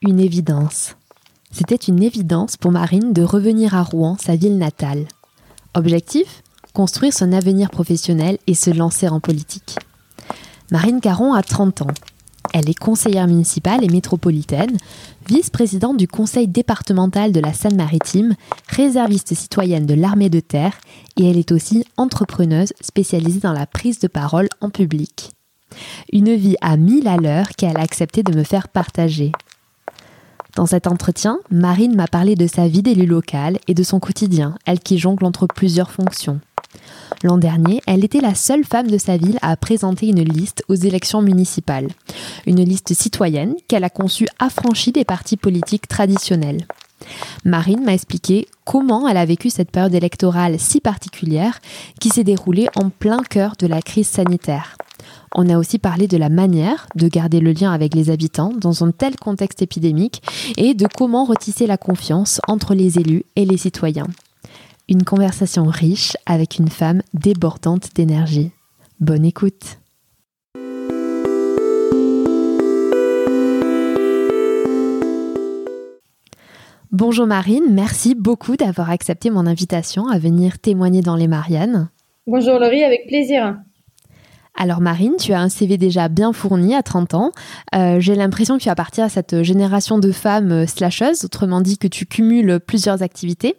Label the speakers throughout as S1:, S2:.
S1: Une évidence. C'était une évidence pour Marine de revenir à Rouen, sa ville natale. Objectif Construire son avenir professionnel et se lancer en politique. Marine Caron a 30 ans. Elle est conseillère municipale et métropolitaine, vice-présidente du conseil départemental de la Seine-Maritime, réserviste citoyenne de l'armée de terre et elle est aussi entrepreneuse spécialisée dans la prise de parole en public. Une vie à mille à l'heure qu'elle a accepté de me faire partager. Dans cet entretien, Marine m'a parlé de sa vie d'élu locale et de son quotidien, elle qui jongle entre plusieurs fonctions. L'an dernier, elle était la seule femme de sa ville à présenter une liste aux élections municipales. Une liste citoyenne qu'elle a conçue affranchie des partis politiques traditionnels. Marine m'a expliqué comment elle a vécu cette période électorale si particulière qui s'est déroulée en plein cœur de la crise sanitaire. On a aussi parlé de la manière de garder le lien avec les habitants dans un tel contexte épidémique et de comment retisser la confiance entre les élus et les citoyens. Une conversation riche avec une femme débordante d'énergie. Bonne écoute. Bonjour Marine, merci beaucoup d'avoir accepté mon invitation à venir témoigner dans les Mariannes.
S2: Bonjour Laurie, avec plaisir.
S1: Alors Marine, tu as un CV déjà bien fourni à 30 ans. Euh, j'ai l'impression que tu appartiens à cette génération de femmes euh, slasheuses, autrement dit que tu cumules plusieurs activités.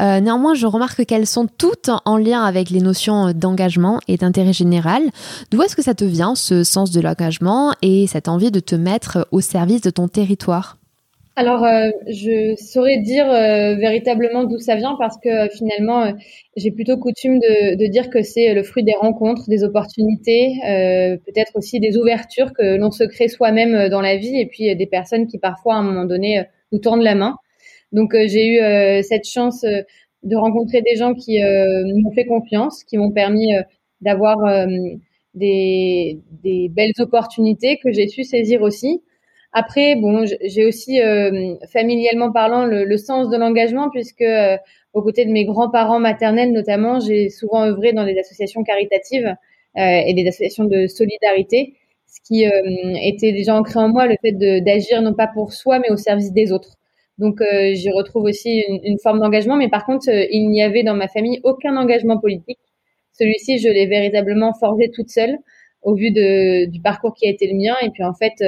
S1: Euh, néanmoins, je remarque qu'elles sont toutes en lien avec les notions d'engagement et d'intérêt général. D'où est-ce que ça te vient, ce sens de l'engagement et cette envie de te mettre au service de ton territoire?
S2: Alors, euh, je saurais dire euh, véritablement d'où ça vient parce que euh, finalement, j'ai plutôt coutume de, dire que c'est le fruit des rencontres, des opportunités, peut-être aussi des ouvertures que l'on se crée soi-même dans la vie et puis des personnes qui parfois à un moment donné nous tendent la main. Donc, j'ai eu cette chance de rencontrer des gens qui m'ont fait confiance, qui m'ont permis d'avoir des, des belles opportunités que j'ai su saisir aussi. Après, bon, j'ai aussi euh, familialement parlant le, sens de l'engagement puisque euh, aux côtés de mes grands-parents maternels notamment, j'ai souvent œuvré dans des associations caritatives euh, et des associations de solidarité, ce qui était déjà ancré en moi le fait d'agir non pas pour soi mais au service des autres. Donc j'y retrouve aussi une, une forme d'engagement, mais par contre il n'y avait dans ma famille aucun engagement politique. Celui-ci, je l'ai véritablement forgé toute seule au vu de, du parcours qui a été le mien. Et puis en fait,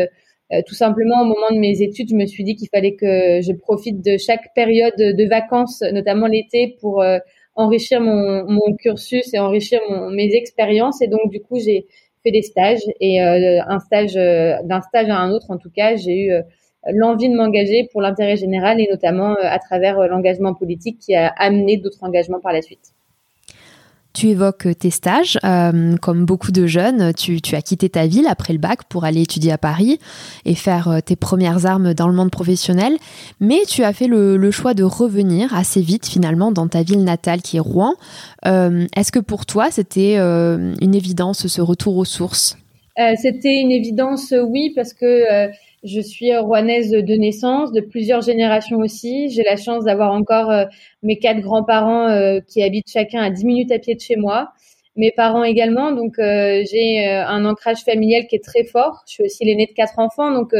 S2: euh, tout simplement, au moment de mes études, je me suis dit qu'il fallait que je profite de chaque période de vacances, notamment l'été, pour euh, enrichir mon, cursus et enrichir mon, mes expériences. Et donc, du coup, j'ai fait des stages et euh, un stage d'un stage à un autre, en tout cas, j'ai eu l'envie de m'engager pour l'intérêt général et notamment à travers l'engagement politique qui a amené d'autres engagements par la suite.
S1: Tu évoques tes stages. Euh, comme beaucoup de jeunes, tu, as quitté ta ville après le bac pour aller étudier à Paris et faire euh, tes premières armes dans le monde professionnel. Mais tu as fait le, choix de revenir assez vite finalement dans ta ville natale qui est Rouen. Euh, est-ce que pour toi c'était une évidence ce retour aux sources?
S2: C'était une évidence, oui, parce que je suis rouennaise de naissance, de plusieurs générations aussi. J'ai la chance d'avoir encore euh, mes quatre grands-parents euh, qui habitent chacun à 10 minutes à pied de chez moi. Mes parents également, donc euh, j'ai un ancrage familial qui est très fort. Je suis aussi l'aînée de quatre enfants, donc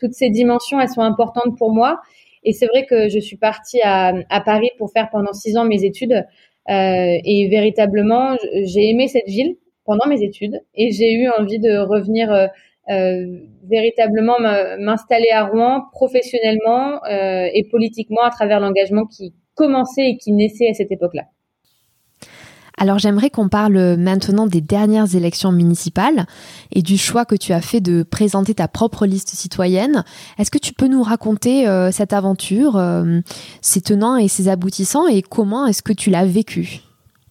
S2: toutes ces dimensions, elles sont importantes pour moi. Et c'est vrai que je suis partie à, à, Paris pour faire pendant six ans mes études. et véritablement, j'ai aimé cette ville pendant mes études et j'ai eu envie de revenir véritablement m'installer à Rouen professionnellement et politiquement à travers l'engagement qui commençait et qui naissait à cette époque-là.
S1: Alors j'aimerais qu'on parle maintenant des dernières élections municipales et du choix que tu as fait de présenter ta propre liste citoyenne. Est-ce que tu peux nous raconter euh, cette aventure, euh, ses tenants et ses aboutissants et comment est-ce que tu l'as vécue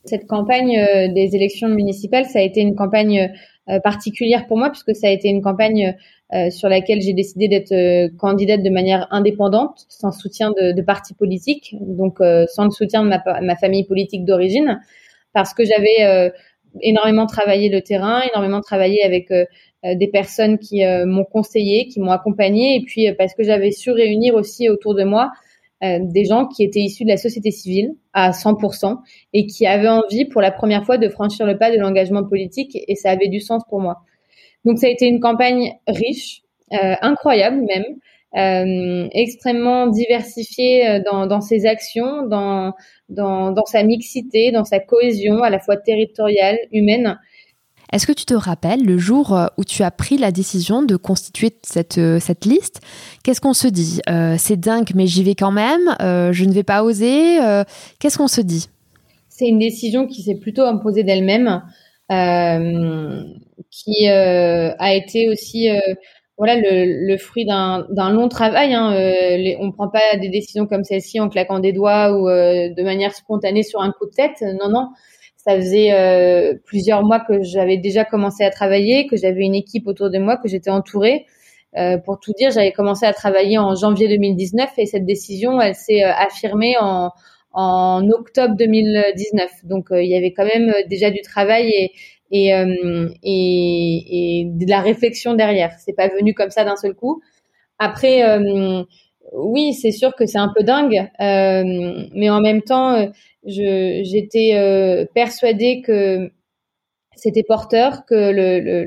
S2: Cette campagne euh, des élections municipales, ça a été une campagne particulière pour moi puisque ça a été une campagne sur laquelle j'ai décidé d'être candidate de manière indépendante, sans soutien de, de partis politiques, donc sans le soutien de ma, ma famille politique d'origine parce que j'avais euh, énormément travaillé le terrain, énormément travaillé avec euh, euh, des personnes qui m'ont conseillé, qui m'ont accompagné, et puis parce que j'avais su réunir aussi autour de moi des gens qui étaient issus de la société civile à 100% et qui avaient envie pour la première fois de franchir le pas de l'engagement politique et ça avait du sens pour moi. Donc ça a été une campagne riche, incroyable même, euh, extrêmement diversifié euh, dans, ses actions, dans, dans sa mixité, dans sa cohésion à la fois territoriale, humaine.
S1: Est-ce que tu te rappelles le jour euh, où tu as pris la décision de constituer cette, cette liste? Qu'est-ce qu'on se dit? C'est dingue, mais j'y vais quand même. je ne vais pas oser. Qu'est-ce qu'on se dit?
S2: C'est une décision qui s'est plutôt imposée d'elle-même, qui a été aussi voilà le, fruit d'un long travail. Hein. Euh, on prend pas des décisions comme celle-ci en claquant des doigts ou euh, de manière spontanée sur un coup de tête. Non, non. Ça faisait euh, plusieurs mois que j'avais déjà commencé à travailler, que j'avais une équipe autour de moi, que j'étais entourée. Euh, pour tout dire, j'avais commencé à travailler en janvier 2019 et cette décision, elle s'est affirmée en, octobre 2019. Donc il y avait quand même déjà du travail et, euh, et, de la réflexion derrière. C'est pas venu comme ça d'un seul coup. Après, euh, oui, c'est sûr que c'est un peu dingue, euh, mais en même temps, j'étais persuadée que c'était porteur, que le, le,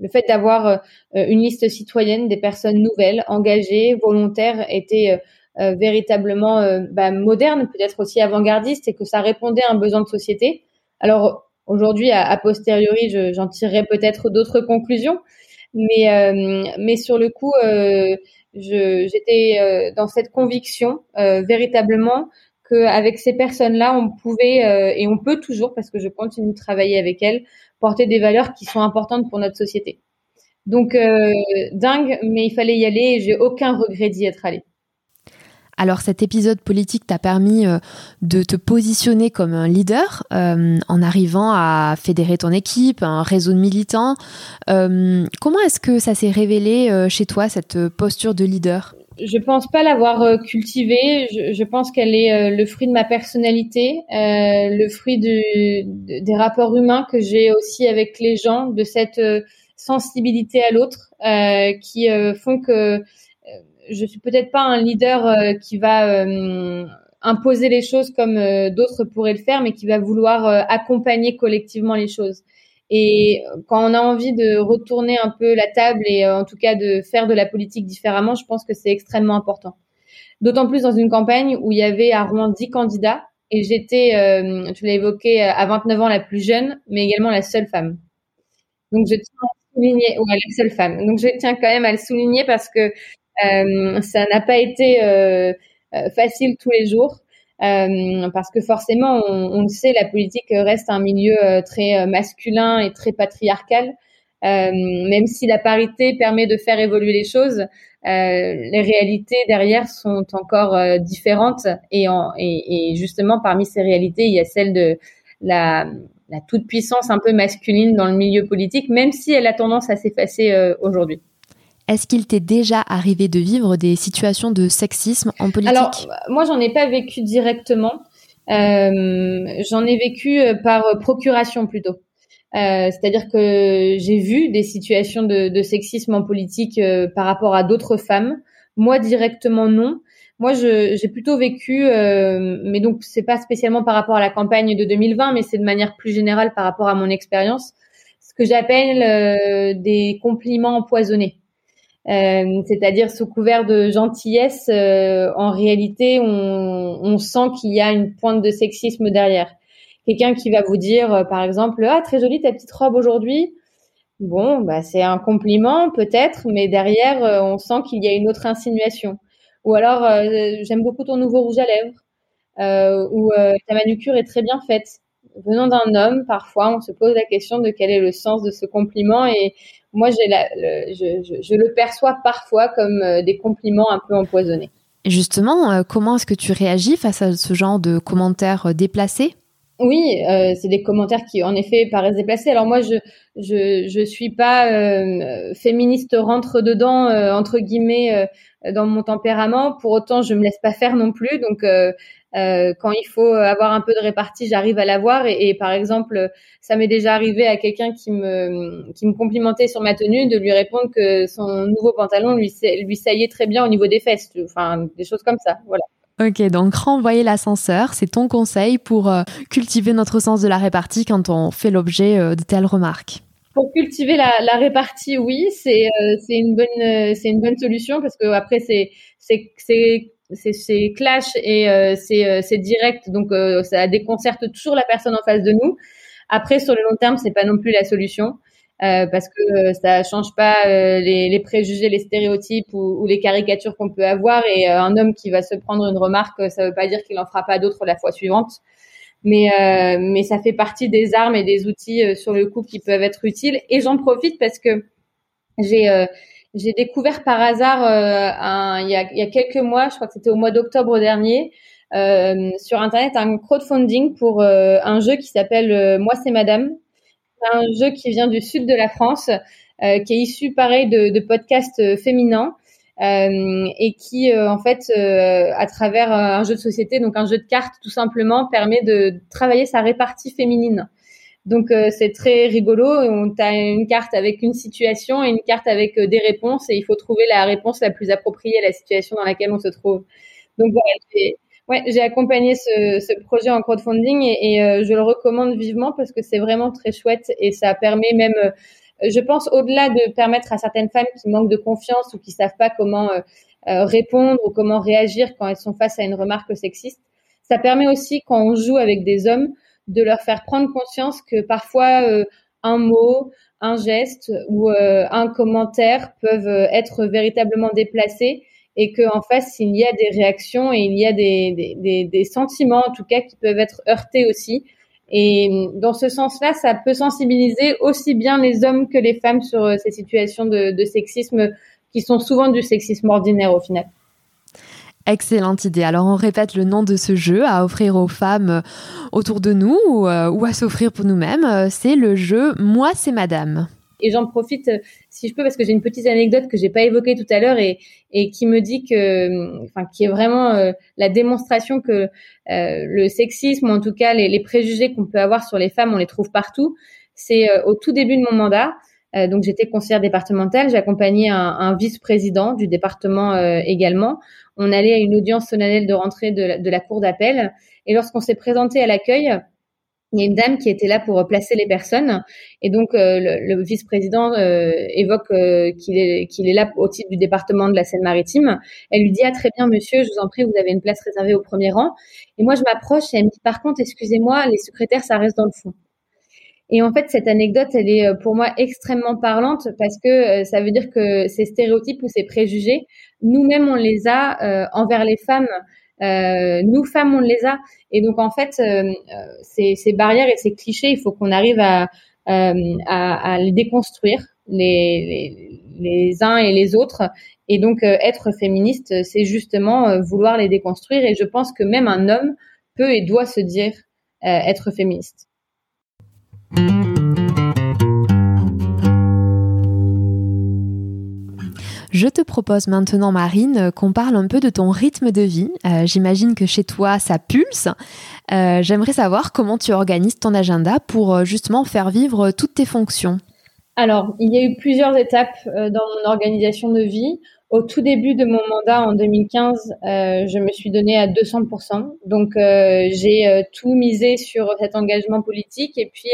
S2: le, fait d'avoir une liste citoyenne des personnes nouvelles, engagées, volontaires, était véritablement bah, moderne, peut-être aussi avant-gardiste, et que ça répondait à un besoin de société. Alors Aujourd'hui, à, posteriori, j'en tirerai peut-être d'autres conclusions, mais euh, mais sur le coup, euh, j'étais euh, dans cette conviction véritablement qu'avec ces personnes-là, on pouvait et on peut toujours, parce que je continue de travailler avec elles, porter des valeurs qui sont importantes pour notre société. Donc dingue, mais il fallait y aller et j'ai aucun regret d'y être allée.
S1: Alors cet épisode politique t'a permis euh, de te positionner comme un leader euh, en arrivant à fédérer ton équipe, un réseau de militants. Euh, comment est-ce que ça s'est révélé chez toi, cette posture de leader?
S2: Je pense pas l'avoir cultivée. Je, pense qu'elle est le fruit de ma personnalité, le fruit des rapports humains que j'ai aussi avec les gens, de cette sensibilité à l'autre qui font que je suis peut-être pas un leader euh, qui va euh, imposer les choses comme euh, d'autres pourraient le faire, mais qui va vouloir accompagner collectivement les choses. Et quand on a envie de retourner un peu la table et en tout cas de faire de la politique différemment, je pense que c'est extrêmement important. D'autant plus dans une campagne où il y avait à Rouen 10 candidats et j'étais, tu l'as évoqué, à 29 ans la plus jeune, mais également la seule femme. Donc je tiens à souligner, ouais, la seule femme. Donc je tiens quand même à le souligner parce que euh, ça n'a pas été euh, euh, facile tous les jours. Parce que forcément, on, le sait, la politique reste un milieu très masculin et très patriarcal. même si la parité permet de faire évoluer les choses, euh, les réalités derrière sont encore euh, différentes et, en, et, et, justement parmi ces réalités, il y a celle de la, la toute puissance un peu masculine dans le milieu politique, même si elle a tendance à s'effacer euh, aujourd'hui.
S1: Est-ce qu'il t'est déjà arrivé de vivre des situations de sexisme en politique
S2: Alors, moi, j'en ai pas vécu directement. Euh, j'en ai vécu euh, par procuration plutôt. Euh, c'est-à-dire que j'ai vu des situations de, sexisme en politique euh, par rapport à d'autres femmes. Moi, directement, non. Moi, j'ai plutôt vécu, euh, mais donc c'est pas spécialement par rapport à la campagne de 2020, mais c'est de manière plus générale par rapport à mon expérience, ce que j'appelle des compliments empoisonnés. Euh, c'est-à-dire sous couvert de gentillesse, euh, en réalité, on, sent qu'il y a une pointe de sexisme derrière. Quelqu'un qui va vous dire, euh, par exemple, ah très jolie ta petite robe aujourd'hui. Bon, bah c'est un compliment peut-être, mais derrière, on sent qu'il y a une autre insinuation. Ou alors, j'aime beaucoup ton nouveau rouge à lèvres, ou ta manucure est très bien faite. Venant d'un homme, parfois, on se pose la question de quel est le sens de ce compliment, et moi, je, je, le perçois parfois comme des compliments un peu empoisonnés.
S1: Justement, comment est-ce que tu réagis face à ce genre de commentaires déplacés?
S2: Oui, euh, c'est des commentaires qui, en effet, paraissent déplacés. Alors moi, je je je suis pas euh, féministe rentre dedans euh, entre guillemets dans mon tempérament. Pour autant, je me laisse pas faire non plus. Donc quand il faut avoir un peu de répartie, j'arrive à l'avoir. Et, et, par exemple, ça m'est déjà arrivé à quelqu'un qui me qui me complimentait sur ma tenue de lui répondre que son nouveau pantalon lui lui saillait très bien au niveau des fesses. Enfin, des choses comme ça. Voilà.
S1: Ok, donc renvoyer l'ascenseur, c'est ton conseil pour euh, cultiver notre sens de la répartie quand on fait l'objet euh, de telles remarques?
S2: Pour cultiver la, répartie, oui, c'est euh, une bonne c'est une bonne solution parce que après c'est c'est c'est clash et c'est c'est direct donc ça déconcerte toujours la personne en face de nous. Après sur le long terme, c'est pas non plus la solution. Euh, parce que euh, ça change pas euh, les, les, préjugés, les stéréotypes ou, ou les caricatures qu'on peut avoir. Et un homme qui va se prendre une remarque, ça veut pas dire qu'il en fera pas d'autres la fois suivante. Mais, mais ça fait partie des armes et des outils sur le coup qui peuvent être utiles. Et j'en profite parce que j'ai j'ai découvert par hasard un, il, y a, il y a quelques mois, je crois que c'était au mois d'octobre dernier, euh, sur internet un crowdfunding pour un jeu qui s'appelle Moi c'est Madame un jeu qui vient du sud de la France, euh, qui est issu pareil de, de podcasts euh, féminins. Euh, et qui en fait à travers un jeu de société donc un jeu de cartes tout simplement permet de travailler sa répartie féminine donc c'est très rigolo. On a une carte avec une situation et une carte avec des réponses et il faut trouver la réponse la plus appropriée à la situation dans laquelle on se trouve. Donc voilà Ouais, j'ai accompagné ce, projet en crowdfunding et, et euh, je le recommande vivement parce que c'est vraiment très chouette et ça permet même, euh, je pense, au-delà de permettre à certaines femmes qui manquent de confiance ou qui savent pas comment euh, répondre ou comment réagir quand elles sont face à une remarque sexiste, ça permet aussi quand on joue avec des hommes de leur faire prendre conscience que parfois un mot, un geste ou un commentaire peuvent être véritablement déplacés et qu'en face il y a des réactions et il y a des, des, des, sentiments en tout cas qui peuvent être heurtés aussi. Et dans ce sens-là, ça peut sensibiliser aussi bien les hommes que les femmes sur euh, ces situations de, de sexisme qui sont souvent du sexisme ordinaire au final.
S1: Excellente idée. Alors on répète le nom de ce jeu à offrir aux femmes euh, autour de nous ou, euh, ou à s'offrir pour nous-mêmes. C'est le jeu Moi c'est Madame.
S2: Et j'en profite, euh, si je peux, parce que j'ai une petite anecdote que j'ai pas évoquée tout à l'heure et, qui me dit que, enfin, qui est vraiment euh, la démonstration que euh, le sexisme, ou en tout cas les préjugés qu'on peut avoir sur les femmes, on les trouve partout. C'est au tout début de mon mandat. Donc j'étais conseillère départementale, j'ai accompagné un, un vice-président du département également. On allait à une audience solennelle de rentrée de la, cour d'appel et lorsqu'on s'est présenté à l'accueil, il y a une dame qui était là pour placer les personnes et donc euh, le, vice-président euh, évoque euh, qu'il est qu'il est là au titre du département de la Seine-Maritime. Elle lui dit ah très bien monsieur, je vous en prie, vous avez une place réservée au premier rang. Et moi je m'approche et elle me dit par contre excusez-moi, les secrétaires ça reste dans le fond. Et en fait, cette anecdote, elle est pour moi extrêmement parlante parce que ça veut dire que ces stéréotypes ou ces préjugés, nous-mêmes, on les a envers les femmes euh, nous femmes, on les a. Et donc en fait, euh, euh, ces, barrières et ces clichés, il faut qu'on arrive à, les déconstruire les, uns et les autres. Et donc être féministe, c'est justement vouloir les déconstruire. Et je pense que même un homme peut et doit se dire être féministe.
S1: Je te propose maintenant, Marine, qu'on parle un peu de ton rythme de vie. Euh, j'imagine que chez toi, ça pulse. Euh, j'aimerais savoir comment tu organises ton agenda pour euh, justement faire vivre toutes tes fonctions.
S2: Alors, il y a eu plusieurs étapes dans mon organisation de vie. Au tout début de mon mandat en 2015, je me suis donnée à 200%. Donc, j'ai tout misé sur cet engagement politique et puis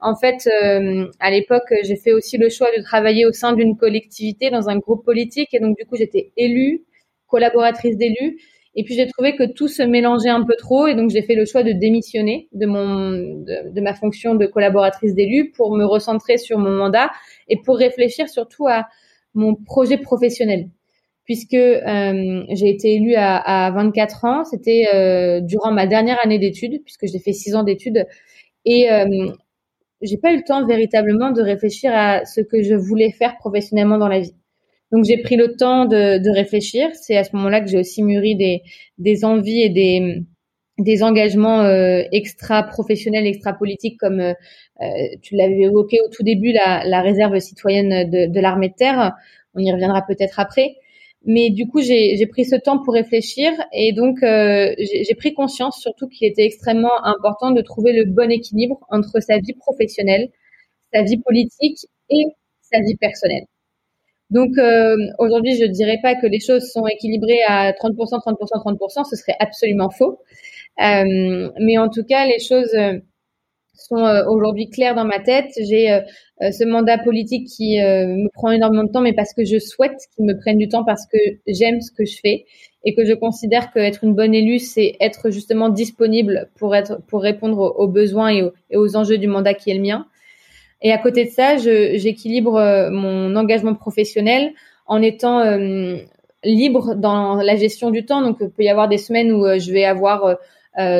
S2: en fait, euh, à l'époque, j'ai fait aussi le choix de travailler au sein d'une collectivité dans un groupe politique et donc du coup, j'étais élue, collaboratrice d'élus. Et puis j'ai trouvé que tout se mélangeait un peu trop et donc j'ai fait le choix de démissionner de mon de, ma fonction de collaboratrice d'élu pour me recentrer sur mon mandat et pour réfléchir surtout à mon projet professionnel. Puisque euh, j'ai été élue à, à 24 ans, c'était euh, durant ma dernière année d'études, puisque j'ai fait six ans d'études, et euh, j'ai pas eu le temps véritablement de réfléchir à ce que je voulais faire professionnellement dans la vie. Donc j'ai pris le temps de, de réfléchir. C'est à ce moment-là que j'ai aussi mûri des, des envies et des, des engagements euh, extra professionnels, extra politiques, comme euh, euh, tu l'avais évoqué au tout début, la, la réserve citoyenne de, de l'armée de terre. On y reviendra peut-être après. Mais du coup, j'ai pris ce temps pour réfléchir et donc euh, j'ai pris conscience surtout qu'il était extrêmement important de trouver le bon équilibre entre sa vie professionnelle, sa vie politique et sa vie personnelle. Donc euh, aujourd'hui, je ne dirais pas que les choses sont équilibrées à 30%, 30%, 30%, ce serait absolument faux. Euh, mais en tout cas, les choses euh, sont euh, aujourd'hui claires dans ma tête. J'ai euh, ce mandat politique qui me prend énormément de temps, mais parce que je souhaite qu'il me prenne du temps, parce que j'aime ce que je fais et que je considère qu'être une bonne élue, c'est être justement disponible pour être pour répondre aux, besoins et aux, et aux enjeux du mandat qui est le mien. Et à côté de ça, j'équilibre euh, mon engagement professionnel en étant euh, libre dans la gestion du temps. Donc, il peut y avoir des semaines où euh, je vais avoir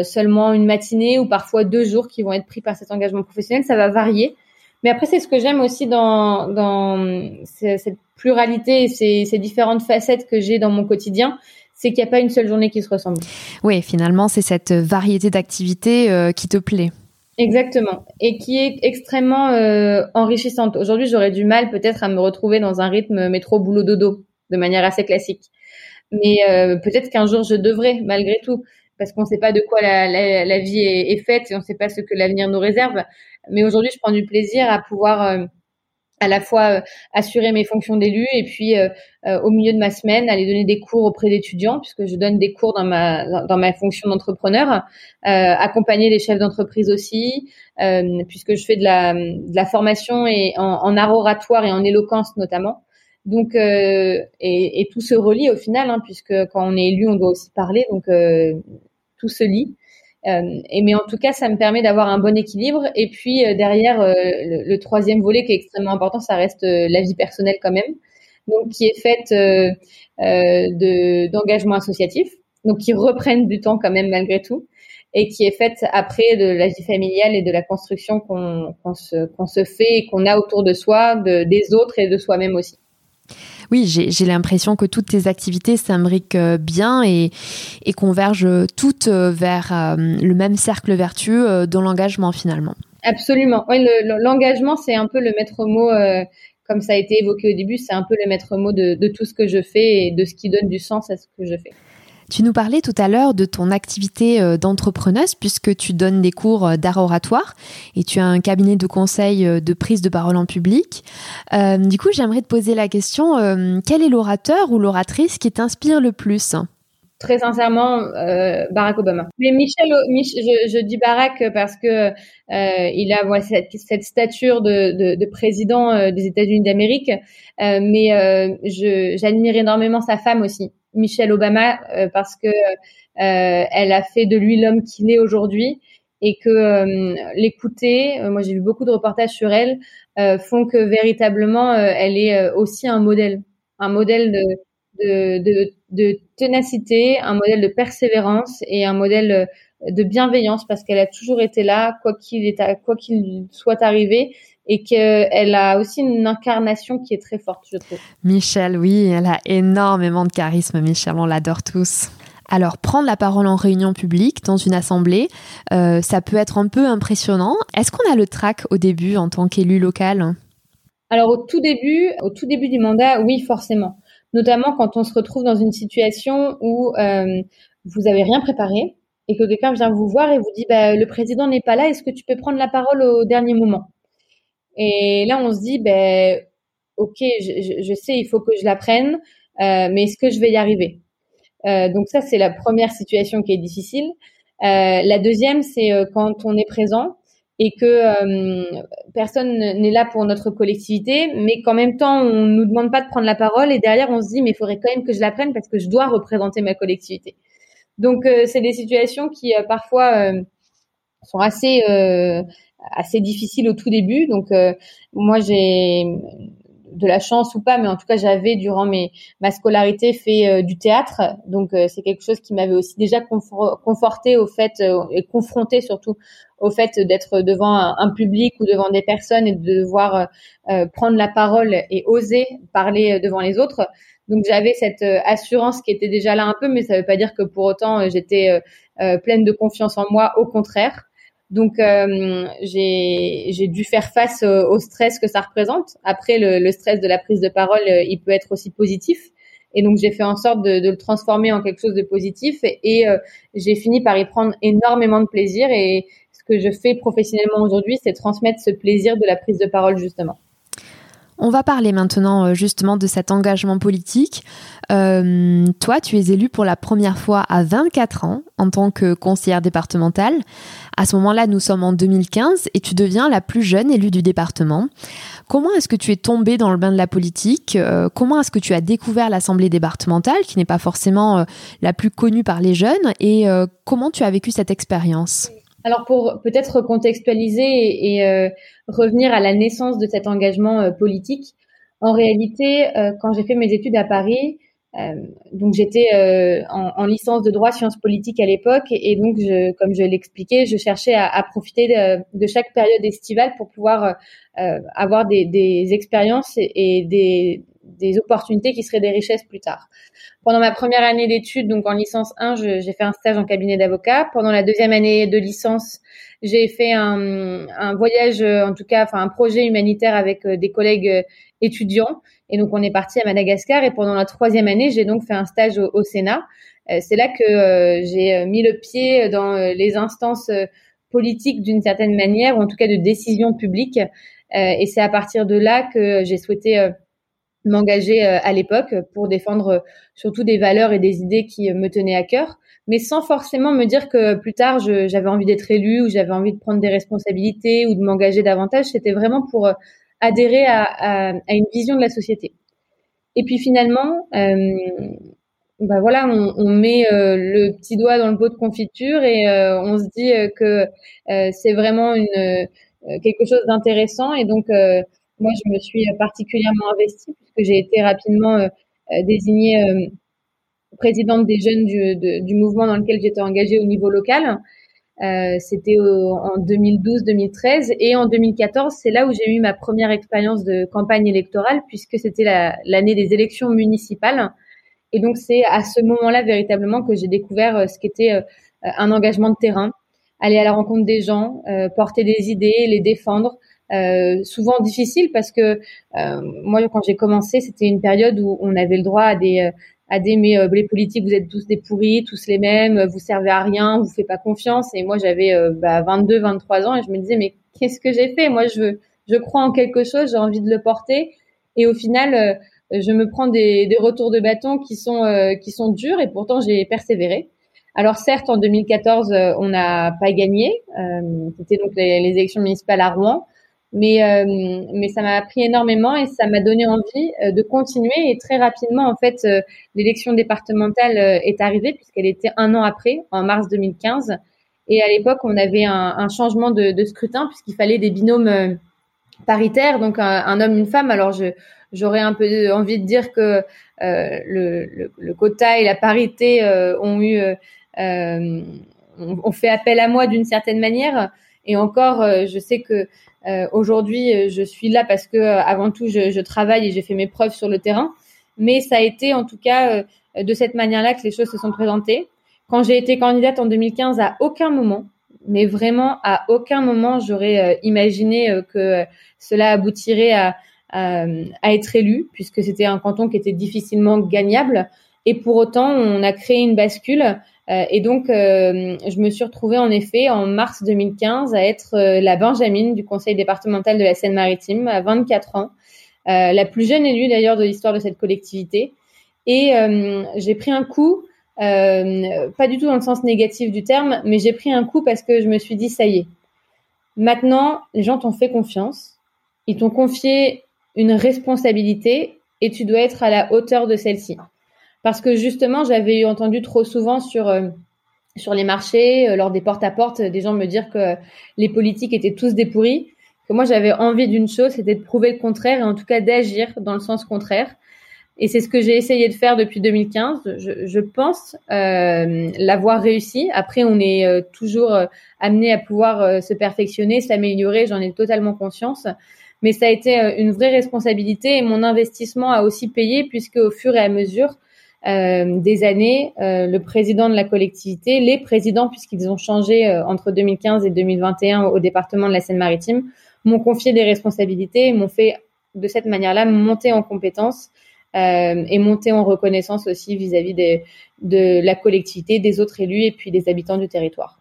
S2: seulement une matinée ou parfois deux jours qui vont être pris par cet engagement professionnel. Ça va varier. Mais après, c'est ce que j'aime aussi dans, dans cette pluralité et ces, ces différentes facettes que j'ai dans mon quotidien, c'est qu'il n'y a pas une seule journée qui se ressemble.
S1: Oui, finalement, c'est cette variété d'activités qui te plaît.
S2: Exactement, et qui est extrêmement euh, enrichissante. Aujourd'hui, j'aurais du mal peut-être à me retrouver dans un rythme métro boulot dodo de manière assez classique, mais euh, peut-être qu'un jour je devrais malgré tout, parce qu'on ne sait pas de quoi la, la, la vie est, est, faite et on ne sait pas ce que l'avenir nous réserve. Mais aujourd'hui, je prends du plaisir à pouvoir euh, à la fois euh, assurer mes fonctions d'élu et puis euh, euh, au milieu de ma semaine aller donner des cours auprès d'étudiants puisque je donne des cours dans ma dans ma fonction d'entrepreneur, accompagner les chefs d'entreprise aussi puisque je fais de la de la formation et en, en art oratoire et en éloquence notamment. Donc et, et, tout se relie au final hein, puisque quand on est élu on doit aussi parler donc tout se lie. Euh, et mais en tout cas, ça me permet d'avoir un bon équilibre. Et puis euh, derrière, euh, le, troisième volet qui est extrêmement important, ça reste la vie personnelle quand même, donc qui est faite de d'engagement associatif, donc qui reprennent du temps quand même malgré tout, et qui est faite après de la vie familiale et de la construction qu'on se, qu'on se fait et qu'on a autour de soi, de, des autres et de soi-même aussi
S1: oui, j'ai l'impression que toutes tes activités s'imbriquent euh, bien et, convergent toutes euh, vers euh, le même cercle vertueux dans l'engagement finalement.
S2: Absolument. Oui, l'engagement, c'est un peu le maître mot, comme ça a été évoqué au début, c'est un peu le maître mot de tout ce que je fais et de ce qui donne du sens à ce que je fais.
S1: Tu nous parlais tout à l'heure de ton activité euh, d'entrepreneuse puisque tu donnes des cours euh, d'art oratoire et tu as un cabinet de conseil euh, de prise de parole en public. du coup, j'aimerais te poser la question, quel est l'orateur ou l'oratrice qui t'inspire le plus?
S2: Très sincèrement, Barack Obama. Mais Michel, je, dis Barack parce que il a cette, stature de, président des États-Unis d'Amérique, mais j'admire énormément sa femme aussi. Michelle Obama euh, parce que euh, elle a fait de lui l'homme qu'il est aujourd'hui et que euh, l'écouter, moi j'ai vu beaucoup de reportages sur elle, font que véritablement elle est aussi un modèle, un modèle de, de, de, ténacité, un modèle de persévérance et un modèle de bienveillance parce qu'elle a toujours été là, quoi qu'il est, quoi qu'il soit arrivé, et qu'elle a aussi une incarnation qui est très forte, je trouve.
S1: Michel, oui, elle a énormément de charisme, Michel, on l'adore tous. Alors, prendre la parole en réunion publique, dans une assemblée, euh, ça peut être un peu impressionnant. Est-ce qu'on a le trac au début en tant qu'élu local?
S2: Alors, au tout début, au tout début du mandat, oui, forcément. Notamment quand on se retrouve dans une situation où euh, vous avez rien préparé et que quelqu'un vient vous voir et vous dit bah, le président n'est pas là, est-ce que tu peux prendre la parole au dernier moment? Et là, on se dit, ben, ok, je, sais, il faut que je l'apprenne, euh, mais est-ce que je vais y arriver? Euh, Donc ça, c'est la première situation qui est difficile. Euh, la deuxième, c'est euh, quand on est présent et que personne n'est là pour notre collectivité, mais qu'en même temps, on nous demande pas de prendre la parole et derrière, on se dit, mais il faudrait quand même que je l'apprenne parce que je dois représenter ma collectivité. Donc c'est des situations qui parfois sont assez assez difficiles au tout début. Donc moi j'ai de la chance ou pas, mais en tout cas, j'avais durant mes ma scolarité fait euh, du théâtre, donc euh, c'est quelque chose qui m'avait aussi déjà conforté au fait euh, et confronté surtout au fait d'être devant un, public ou devant des personnes et de devoir prendre la parole et oser parler devant les autres. Donc j'avais cette assurance qui était déjà là un peu, mais ça ne veut pas dire que pour autant j'étais pleine de confiance en moi. Au contraire. Donc euh, j'ai dû faire face au, stress que ça représente. Après, le, stress de la prise de parole, euh, il peut être aussi positif. Et donc j'ai fait en sorte de, de, le transformer en quelque chose de positif. Et, euh, j'ai fini par y prendre énormément de plaisir. Et ce que je fais professionnellement aujourd'hui, c'est transmettre ce plaisir de la prise de parole justement.
S1: On va parler maintenant euh, justement de cet engagement politique. Euh, toi, tu es élue pour la première fois à 24 ans en tant que conseillère départementale. À ce moment-là, nous sommes en 2015 et tu deviens la plus jeune élue du département. Comment est-ce que tu es tombée dans le bain de la politique? Euh, Comment est-ce que tu as découvert l'Assemblée départementale, qui n'est pas forcément la plus connue par les jeunes? Et comment tu as vécu cette expérience?
S2: Alors pour peut-être contextualiser et, euh, revenir à la naissance de cet engagement euh, politique, en réalité, euh, quand j'ai fait mes études à Paris, donc j'étais en, licence de droit sciences politiques à l'époque et, donc je, comme je l'expliquais, je cherchais à, profiter de, chaque période estivale pour pouvoir avoir des, expériences et des, des opportunités qui seraient des richesses plus tard. Pendant ma première année d'études, donc en licence 1, j'ai fait un stage en cabinet d'avocat. Pendant la deuxième année de licence, j'ai fait un, voyage, en tout cas, enfin un projet humanitaire avec euh, des collègues euh, étudiants. Et donc on est parti à Madagascar. Et pendant la troisième année, j'ai donc fait un stage au, Sénat. Euh, c'est là que j'ai mis le pied dans les instances politiques d'une certaine manière, ou en tout cas de décision publique. et c'est à partir de là que j'ai souhaité m'engager euh, à l'époque pour défendre euh, surtout des valeurs et des idées qui euh, me tenaient à cœur, mais sans forcément me dire que plus tard j'avais envie d'être élue ou j'avais envie de prendre des responsabilités ou de m'engager davantage. C'était vraiment pour adhérer à, une vision de la société. Et puis finalement, bah voilà, on, met le petit doigt dans le pot de confiture et on se dit que c'est vraiment une quelque chose d'intéressant et donc moi, je me suis particulièrement investie puisque j'ai été rapidement euh, euh, désignée euh, présidente des jeunes du, du mouvement dans lequel j'étais engagée au niveau local. Euh, c'était en 2012-2013 et en 2014, c'est là où j'ai eu ma première expérience de campagne électorale puisque c'était l'année des élections municipales. Et donc c'est à ce moment-là véritablement que j'ai découvert ce qu'était un engagement de terrain, aller à la rencontre des gens, porter des idées, les défendre, euh, souvent difficile parce que euh, moi quand j'ai commencé c'était une période où on avait le droit à des euh, à des mais les politiques vous êtes tous des pourris tous les mêmes vous servez à rien vous faites pas confiance. Et moi j'avais bah, 22 23 ans et je me disais mais qu'est-ce que j'ai fait? Moi je je crois en quelque chose j'ai envie de le porter. Et au final je me prends des, des retours de bâton qui sont qui sont durs et pourtant j'ai persévéré. Alors certes en 2014 on n'a pas gagné. C'était donc les élections municipales à Rouen mais euh, mais ça m'a appris énormément et ça m'a donné envie euh, de continuer. Et très rapidement en fait euh, l'élection départementale est arrivée puisqu'elle était un an après en mars 2015 et à l'époque on avait un, un changement de, de scrutin puisqu'il fallait des binômes paritaires donc un, homme une femme. Alors je j'aurais un peu envie de dire que le, le, le, quota et la parité ont eu ont fait appel à moi d'une certaine manière. Et encore je sais que euh, aujourd'hui, euh, je suis là parce que euh, avant tout, je, travaille et j'ai fait mes preuves sur le terrain. Mais ça a été en tout cas de cette manière-là que les choses se sont présentées. Quand j'ai été candidate en 2015, à aucun moment, mais vraiment à aucun moment, j'aurais imaginé que cela aboutirait à, à, être élu, puisque c'était un canton qui était difficilement gagnable. Et pour autant, on a créé une bascule euh, et donc, euh, je me suis retrouvée en effet en mars 2015 à être euh, la Benjamine du conseil départemental de la Seine-Maritime à 24 ans, la plus jeune élue d'ailleurs de l'histoire de cette collectivité. Et j'ai pris un coup, pas du tout dans le sens négatif du terme, mais j'ai pris un coup parce que je me suis dit, ça y est, maintenant, les gens t'ont fait confiance, ils t'ont confié une responsabilité et tu dois être à la hauteur de celle-ci parce que justement, j'avais entendu trop souvent sur euh, sur les marchés, lors des porte-à-porte, des gens me dire que les politiques étaient tous des pourris. Que moi, j'avais envie d'une chose, c'était de prouver le contraire et en tout cas d'agir dans le sens contraire. Et c'est ce que j'ai essayé de faire depuis 2015. Je, je pense euh, l'avoir réussi. Après, on est euh, toujours euh, amené à pouvoir euh, se perfectionner, s'améliorer. J'en ai totalement conscience. Mais ça a été une vraie responsabilité et mon investissement a aussi payé puisque au fur et à mesure des années, le président de la collectivité, les présidents puisqu'ils ont changé entre 2015 et 2021 au département de la Seine-Maritime, m'ont confié des responsabilités m'ont fait de cette manière-là monter en compétences euh, et monter en reconnaissance aussi vis-à-vis de la collectivité, des autres élus et puis des habitants du territoire.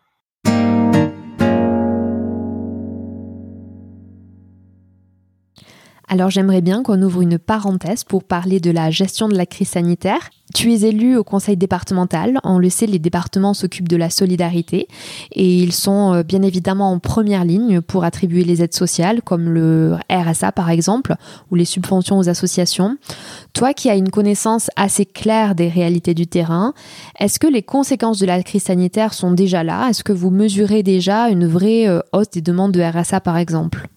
S1: Alors j'aimerais bien qu'on ouvre une parenthèse pour parler de la gestion de la crise sanitaire. Tu es élu au conseil départemental. On le sait, les départements s'occupent de la solidarité et ils sont euh, bien évidemment en première ligne pour attribuer les aides sociales comme le RSA par exemple ou les subventions aux associations. Toi qui as une connaissance assez claire des réalités du terrain, est-ce que les conséquences de la crise sanitaire sont déjà là? Est-ce que vous mesurez déjà une vraie euh, hausse des demandes de RSA par exemple?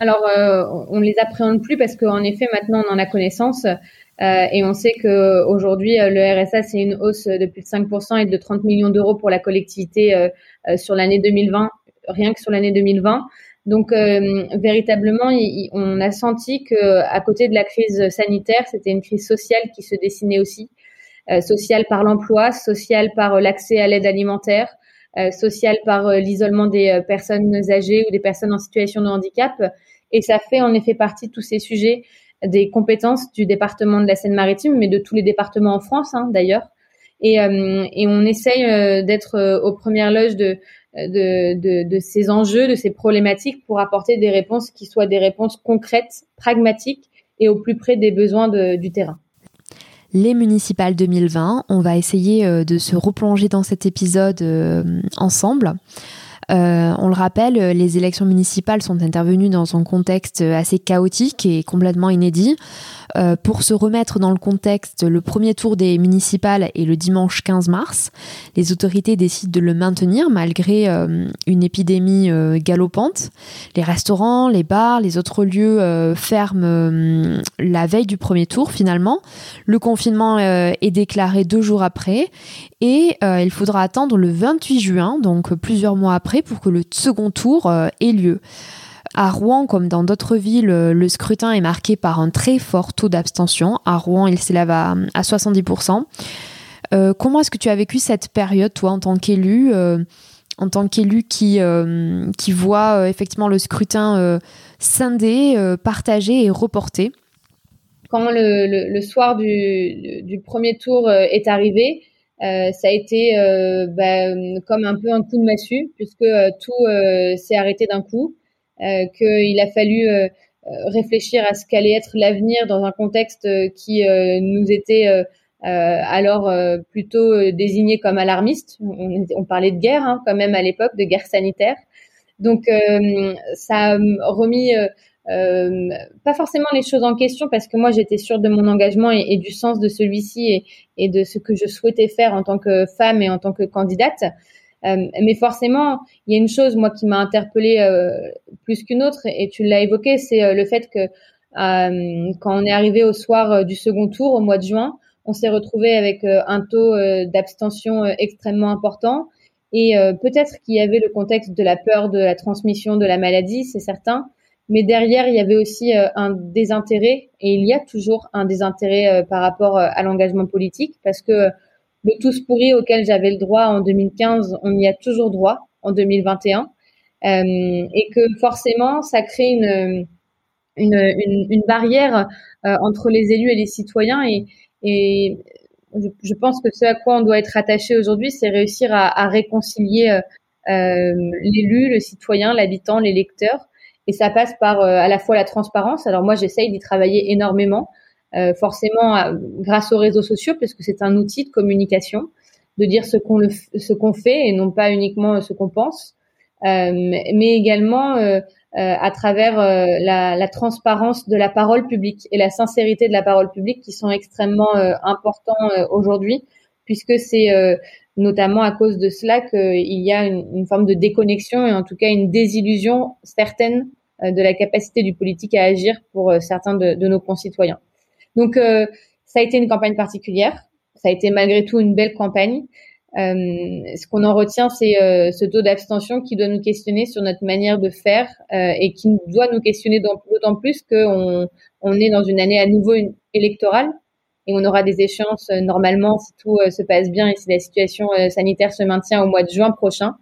S2: Alors, euh, on les appréhende plus parce qu'en effet, maintenant, on en a connaissance. Euh, et on sait que aujourd'hui, euh, le RSA, c'est une hausse de plus de 5% et de 30 millions d'euros pour la collectivité sur l'année 2020, rien que sur l'année 2020. Donc, véritablement, on a senti que à côté de la crise sanitaire, c'était une crise sociale qui se dessinait aussi. sociale par l'emploi, sociale par l'accès à l'aide alimentaire, sociale par l'isolement des personnes âgées ou des personnes en situation de handicap. Et ça fait en effet partie de tous ces sujets des compétences du département de la Seine-Maritime, mais de tous les départements en France hein, d'ailleurs. Et, euh, et, on essaye euh, d'être euh, aux premières loges de, ces enjeux, de ces problématiques pour apporter des réponses qui soient des réponses concrètes, pragmatiques et au plus près des besoins du terrain.
S1: Les municipales 2020, on va essayer de se replonger dans cet épisode ensemble. Euh, on le rappelle, les élections municipales sont intervenues dans un contexte assez chaotique et complètement inédit. Euh, pour se remettre dans le contexte, le premier tour des municipales est le dimanche 15 mars. Les autorités décident de le maintenir malgré euh, une épidémie galopante. Les restaurants, les bars, les autres lieux ferment la veille du premier tour finalement. Le confinement est déclaré deux jours après et il faudra attendre le 28 juin, donc plusieurs mois après, pour que le second tour ait lieu. À Rouen, comme dans d'autres villes, euh, le scrutin est marqué par un très fort taux d'abstention. À Rouen, il s'élève à, 70%. Euh, comment est-ce que tu as vécu cette période, toi, en tant qu'élu, euh, en tant qu'élu qui voit effectivement le scrutin scindé, partagé et reporté
S2: Quand le, soir du, premier tour est arrivé, ça a été bah, comme un peu un coup de massue, puisque tout s'est arrêté d'un coup. Euh, qu'il a fallu euh, euh, réfléchir à ce qu'allait être l'avenir dans un contexte qui nous était alors plutôt désigné comme alarmiste. On, parlait de guerre hein, quand même à l'époque, de guerre sanitaire. Donc ça a remis pas forcément les choses en question parce que moi j'étais sûre de mon engagement et, du sens de celui-ci et, de ce que je souhaitais faire en tant que femme et en tant que candidate. Euh, mais forcément, il y a une chose moi qui m'a interpellée euh, plus qu'une autre, et tu l'as évoqué, c'est euh, le fait que quand on est arrivé au soir du second tour au mois de juin, on s'est retrouvé avec un taux d'abstention extrêmement important. Et peut-être qu'il y avait le contexte de la peur de la transmission de la maladie, c'est certain. Mais derrière, il y avait aussi un désintérêt, et il y a toujours un désintérêt par rapport à l'engagement politique, parce que le tous pourri auquel j'avais le droit en 2015, on y a toujours droit en 2021. Euh, et que forcément, ça crée une, une, une, barrière euh, entre les élus et les citoyens. Et, je, pense que ce à quoi on doit être attaché aujourd'hui, c'est réussir à, réconcilier euh, euh l'élu, le citoyen, l'habitant, l'électeur. Et ça passe par euh, à la fois la transparence. Alors moi, j'essaye d'y travailler énormément. Euh, forcément euh, grâce aux réseaux sociaux, parce que c'est un outil de communication, de dire ce qu'on ce qu'on fait et non pas uniquement ce qu'on pense, mais également à travers la, transparence de la parole publique et la sincérité de la parole publique qui sont extrêmement importants aujourd'hui puisque c'est notamment à cause de cela qu'il y a une, forme de déconnexion et en tout cas une désillusion certaine de la capacité du politique à agir pour certains de, nos concitoyens. Donc ça a été une campagne particulière, ça a été malgré tout une belle campagne. Euh, ce qu'on en retient, c'est euh, ce taux d'abstention qui doit nous questionner sur notre manière de faire euh, et qui doit nous questionner d'autant plus qu'on on est dans une année à nouveau électorale et on aura des échéances normalement si tout se passe bien et si la situation sanitaire se maintient au mois de juin prochain.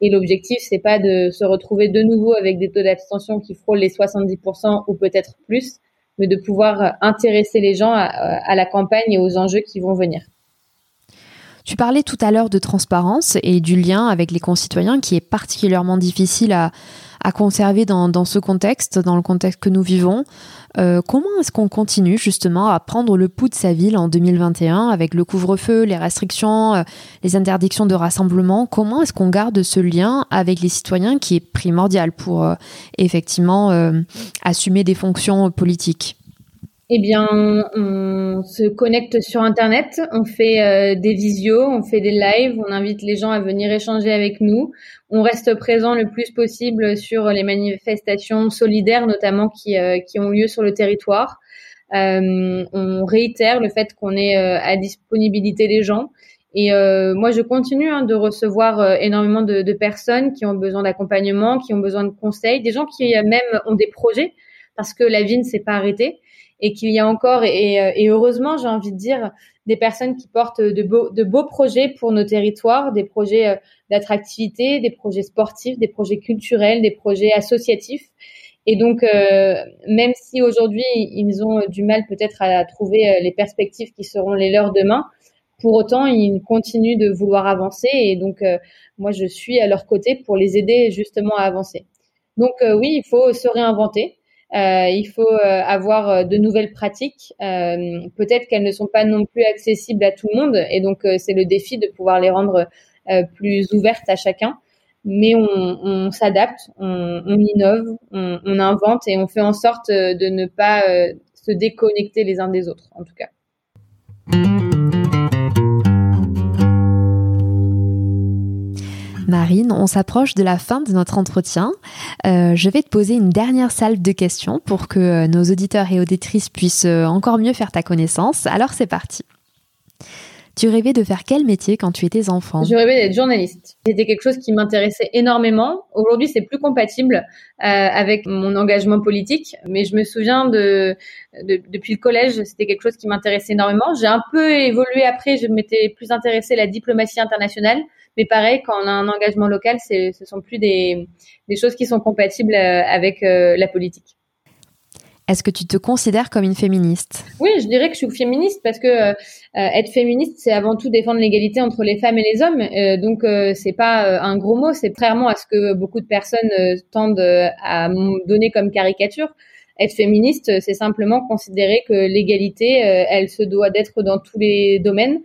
S2: Et l'objectif, c'est pas de se retrouver de nouveau avec des taux d'abstention qui frôlent les 70% ou peut-être plus, mais de pouvoir intéresser les gens à la campagne et aux enjeux qui vont venir.
S1: Tu parlais tout à l'heure de transparence et du lien avec les concitoyens qui est particulièrement difficile à, conserver dans, ce contexte, dans le contexte que nous vivons. Euh, comment est-ce qu'on continue justement à prendre le pouls de sa ville en 2021 avec le couvre-feu, les restrictions, euh, les interdictions de rassemblement? Comment est-ce qu'on garde ce lien avec les citoyens qui est primordial pour euh, effectivement assumer des fonctions politiques?
S2: Eh bien, on se connecte sur Internet, on fait euh, des visios, on fait des lives, on invite les gens à venir échanger avec nous. On reste présent le plus possible sur les manifestations solidaires, notamment qui, euh, qui ont lieu sur le territoire. Euh, on réitère le fait qu'on est à disponibilité des gens. Et moi, je continue hein, de recevoir énormément de, de, personnes qui ont besoin d'accompagnement, qui ont besoin de conseils, des gens qui même ont des projets parce que la vie ne s'est pas arrêtée et qu'il y a encore, et, euh, et heureusement, j'ai envie de dire, des personnes qui portent de beaux, de beaux projets pour nos territoires, des projets euh, d'attractivité, des projets sportifs, des projets culturels, des projets associatifs. Et donc, euh, même si aujourd'hui, ils ont du mal peut-être à trouver les perspectives qui seront les leurs demain, pour autant, ils continuent de vouloir avancer. Et donc, moi, je suis à leur côté pour les aider justement à avancer. Donc, oui, il faut se réinventer. Euh, il faut euh, avoir euh, de nouvelles pratiques. Peut-être qu'elles ne sont pas non plus accessibles à tout le monde, et donc c'est le défi de pouvoir les rendre plus ouvertes à chacun. Mais on, on s'adapte, on, on, innove, on, on, invente et on fait en sorte de ne pas se déconnecter les uns des autres, en tout cas.
S1: Marine, on s'approche de la fin de notre entretien. Euh, je vais te poser une dernière salve de questions pour que euh, nos auditeurs et auditrices puissent euh, encore mieux faire ta connaissance. Alors c'est parti. Tu rêvais de faire quel métier quand tu étais enfant?
S2: Je rêvais d'être journaliste. C'était quelque chose qui m'intéressait énormément. Aujourd'hui, c'est plus compatible avec mon engagement politique, mais je me souviens de, depuis le collège, c'était quelque chose qui m'intéressait énormément. J'ai un peu évolué après. Je m'étais plus intéressée à la diplomatie internationale. Mais pareil, quand on a un engagement local, ce sont plus des, choses qui sont compatibles euh, avec euh, la politique.
S1: Est-ce que tu te considères comme une féministe?
S2: Oui, je dirais que je suis féministe parce que euh, être féministe, c'est avant tout défendre l'égalité entre les femmes et les hommes. donc, c'est pas un gros mot, c'est contrairement à ce que beaucoup de personnes tendent à donner comme caricature. Être féministe, c'est simplement considérer que l'égalité, elle se doit d'être dans tous les domaines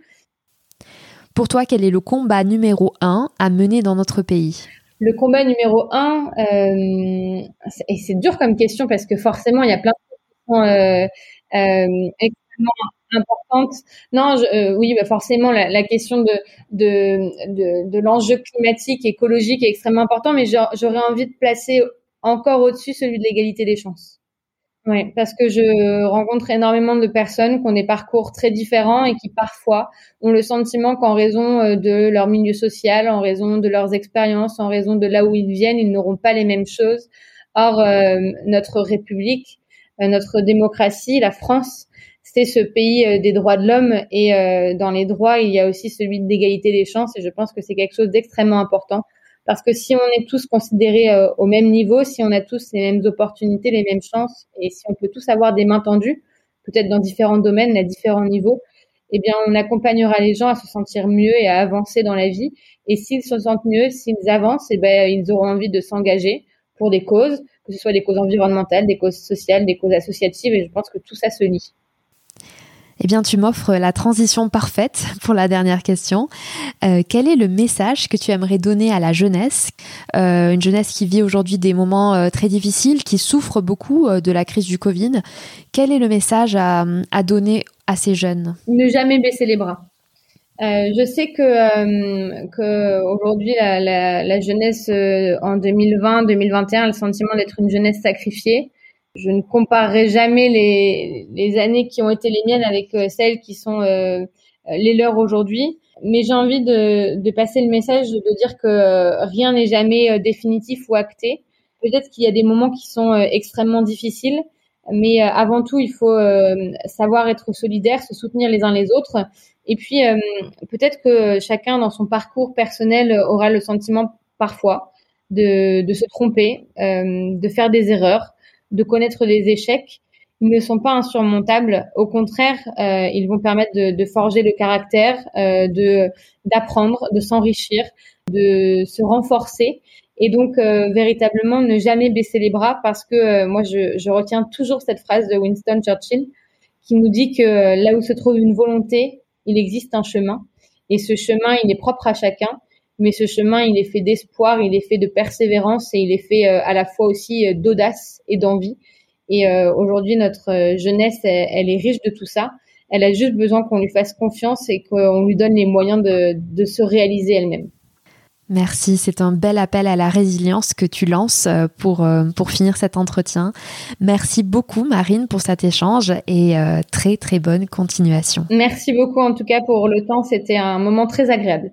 S1: pour toi, quel est le combat numéro un à mener dans notre pays?
S2: Le combat numéro un, euh, et c'est dur comme question parce que forcément, il y a plein de questions euh, euh, extrêmement importantes. Non, oui, bah, forcément, la, question de, de, de, l'enjeu climatique, écologique est extrêmement important, mais j'aurais envie de placer encore au-dessus celui de l'égalité des chances. Oui, parce que je rencontre énormément de personnes qui ont des parcours très différents et qui parfois ont le sentiment qu'en raison euh, de leur milieu social, en raison de leurs expériences, en raison de là où ils viennent, ils n'auront pas les mêmes choses. Or, euh, notre République, euh, notre démocratie, la France, c'est ce pays des droits de l'homme et dans les droits, il y a aussi celui de l'égalité des chances et je pense que c'est quelque chose d'extrêmement important parce que si on est tous considérés euh, au même niveau, si on a tous les mêmes opportunités, les mêmes chances, et si on peut tous avoir des mains tendues, peut-être dans différents domaines, à différents niveaux, eh bien, on accompagnera les gens à se sentir mieux et à avancer dans la vie. Et s'ils se sentent mieux, s'ils avancent, eh ben, ils auront envie de s'engager pour des causes, que ce soit des causes environnementales, des causes sociales, des causes associatives. Et je pense que tout ça se lie.
S1: Eh bien, tu m'offres la transition parfaite pour la dernière question. Euh, quel est le message que tu aimerais donner à la jeunesse, euh, une jeunesse qui vit aujourd'hui des moments euh, très difficiles, qui souffre beaucoup de la crise du Covid Quel est le message à, donner à ces jeunes?
S2: Ne jamais baisser les bras. Je sais que, aujourd'hui la, la, jeunesse en 2020-2021 a le sentiment d'être une jeunesse sacrifiée. Je ne comparerai jamais les, les années qui ont été les miennes avec euh, celles qui sont les leurs aujourd'hui. Mais j'ai envie de, de, passer le message de dire que rien n'est jamais définitif ou acté. Peut-être qu'il y a des moments qui sont extrêmement difficiles, mais avant tout, il faut savoir être solidaire, se soutenir les uns les autres et puis, euh, peut-être que chacun dans son parcours personnel aura le sentiment parfois de, de se tromper, euh, de faire des erreurs, de connaître des échecs. Ils ne sont pas insurmontables. Au contraire, euh, ils vont permettre de, de, forger le caractère, euh, de d'apprendre, de s'enrichir, de se renforcer. Et donc, euh, véritablement, ne jamais baisser les bras parce que moi, je, je retiens toujours cette phrase de Winston Churchill qui nous dit que là où se trouve une volonté, il existe un chemin. Et ce chemin, il est propre à chacun. Mais ce chemin, il est fait d'espoir, il est fait de persévérance et il est fait euh, à la fois aussi euh, d'audace et d'envie. Et euh, aujourd'hui, notre jeunesse, elle, est riche de tout ça. Elle a juste besoin qu'on lui fasse confiance et qu'on lui donne les moyens de, de se réaliser elle-même.
S1: Merci, c'est un bel appel à la résilience que tu lances pour, pour finir cet entretien. Merci beaucoup Marine pour cet échange et très très bonne continuation.
S2: Merci beaucoup en tout cas pour le temps, c'était un moment très agréable.